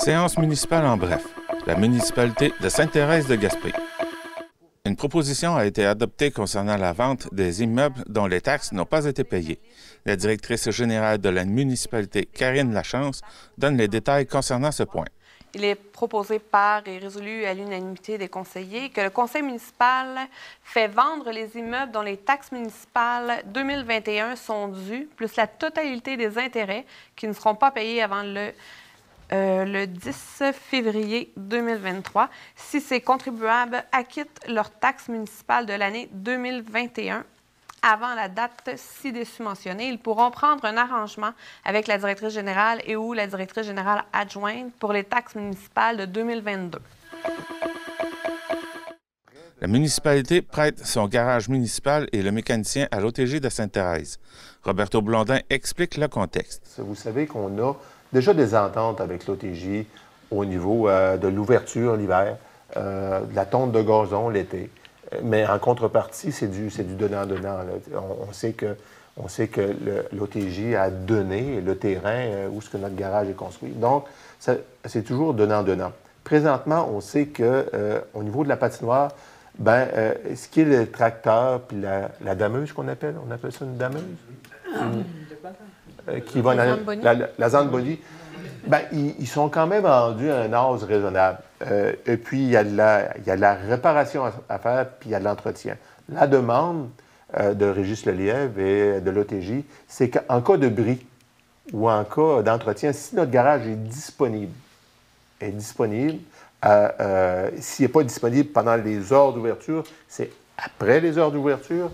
Séance municipale en bref. La municipalité de Sainte-Thérèse de Gaspé. Une proposition a été adoptée concernant la vente des immeubles dont les taxes n'ont pas été payées. La directrice générale de la municipalité, Karine Lachance, donne les détails concernant ce point. Il est proposé par et résolu à l'unanimité des conseillers que le conseil municipal fait vendre les immeubles dont les taxes municipales 2021 sont dues, plus la totalité des intérêts qui ne seront pas payés avant le euh, le 10 février 2023 si ces contribuables acquittent leurs taxes municipales de l'année 2021 avant la date ci-dessus mentionnée, ils pourront prendre un arrangement avec la directrice générale et ou la directrice générale adjointe pour les taxes municipales de 2022. La municipalité prête son garage municipal et le mécanicien à l'OTG de Sainte-Thérèse. Roberto Blondin explique le contexte. Vous savez qu'on a déjà des ententes avec l'OTJ au niveau euh, de l'ouverture l'hiver, euh, de la tonte de gazon l'été. Mais en contrepartie, c'est du, du donnant-donnant. On, sait que, on sait que l'OTJ a donné le terrain euh, où ce que notre garage est construit. Donc, c'est toujours donnant-donnant. Présentement, on sait que au niveau de la patinoire, ben, ce qui est le tracteur puis la, la dameuse qu'on appelle, on appelle ça une dameuse? Euh, qui va la, la, la ben, ils, sont quand même rendus à un âge raisonnable. Euh, et puis, il y, a de la, il y a la réparation à, faire, puis il y a de l'entretien. La demande euh, de Régis Lelièvre et de l'OTJ, c'est qu'en cas de bris ou en cas d'entretien, si notre garage est disponible, est disponible, s'il n'est pas disponible pendant les heures d'ouverture, c'est après les heures d'ouverture,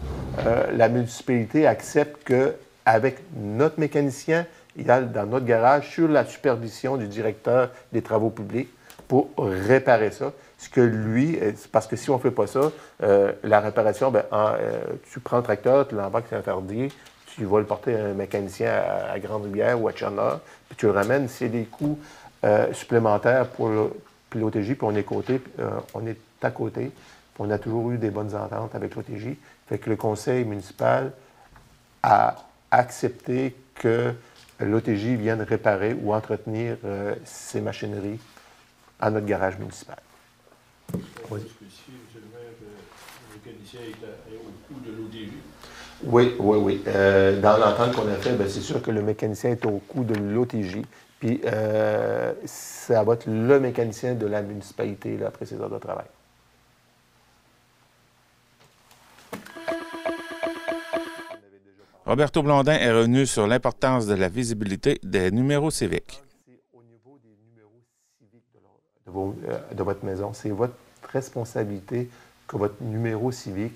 la municipalité accepte que avec notre mécanicien, il a dans notre garage sur la supervision du directeur des travaux publics pour réparer ça. Ce que lui, euh, parce que si on ne fait pas ça, euh, la réparation, ben, euh, tu prends le tracteur, tu l'embarques c'est interdit, tu vas le porter à un mécanicien à, Grande-Rivière ou à Tchana, puis tu le ramènes. C'est des coûts supplémentaires pour l'OTJ, puis on est, côté, on est à côté. on a toujours eu des bonnes ententes avec l'OTJ. Fait que le conseil municipal a accepter que l'OTJ vienne réparer ou entretenir euh, ces machineries à notre garage municipal. Oui. Oui, oui, oui. Euh, dans l'entente qu'on a fait, ben, c'est sûr que le mécanicien est au coût de l'OTJ. Puis, euh, ça va être le mécanicien de la municipalité là, après ses heures de travail. Roberto Blondin est revenu sur l'importance de la visibilité des numéros civiques. Au niveau des numéros civiques euh, de, votre maison, c'est votre responsabilité que votre numéro civique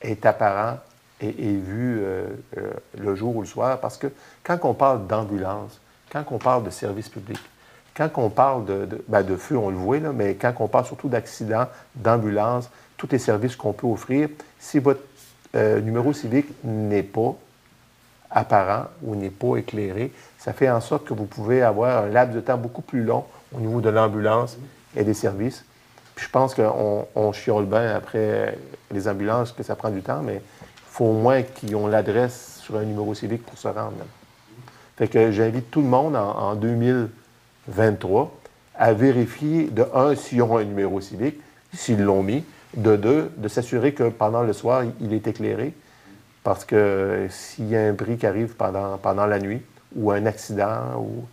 est apparent et vu euh, euh, le jour ou le soir. Parce que quand on parle d'ambulance, quand on parle de service public, quand on parle de, ben, feu, on le voit, là, mais quand on parle surtout d'accidents, d'ambulance, tous les services qu'on peut offrir, si votre numéro civique n'est pas apparent ou n'est pas éclairé, ça fait en sorte que vous pouvez avoir un laps de temps beaucoup plus long au niveau de l'ambulance et des services. Puis je pense qu'on on chiole bien après les ambulances que ça prend du temps, mais il faut au moins qu'ils ont l'adresse sur un numéro civique pour se rendre. Fait que j'invite tout le monde en, 2023 à vérifier, de un, s'ils ont un numéro civique, s'ils l'ont mis, de deux, de s'assurer que pendant le soir, il est éclairé, parce que s'il y a un bris qui arrive pendant, pendant la nuit, ou un accident, ou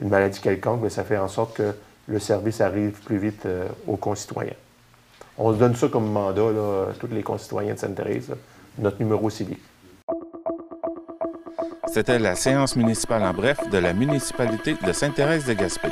une maladie quelconque, ben, ça fait en sorte que le service arrive plus vite euh, aux concitoyens. On se donne ça comme mandat, là, à tous les concitoyens de Sainte-Thérèse, notre numéro civique. C'était la séance municipale en bref de la municipalité de Sainte-Thérèse de Gaspé.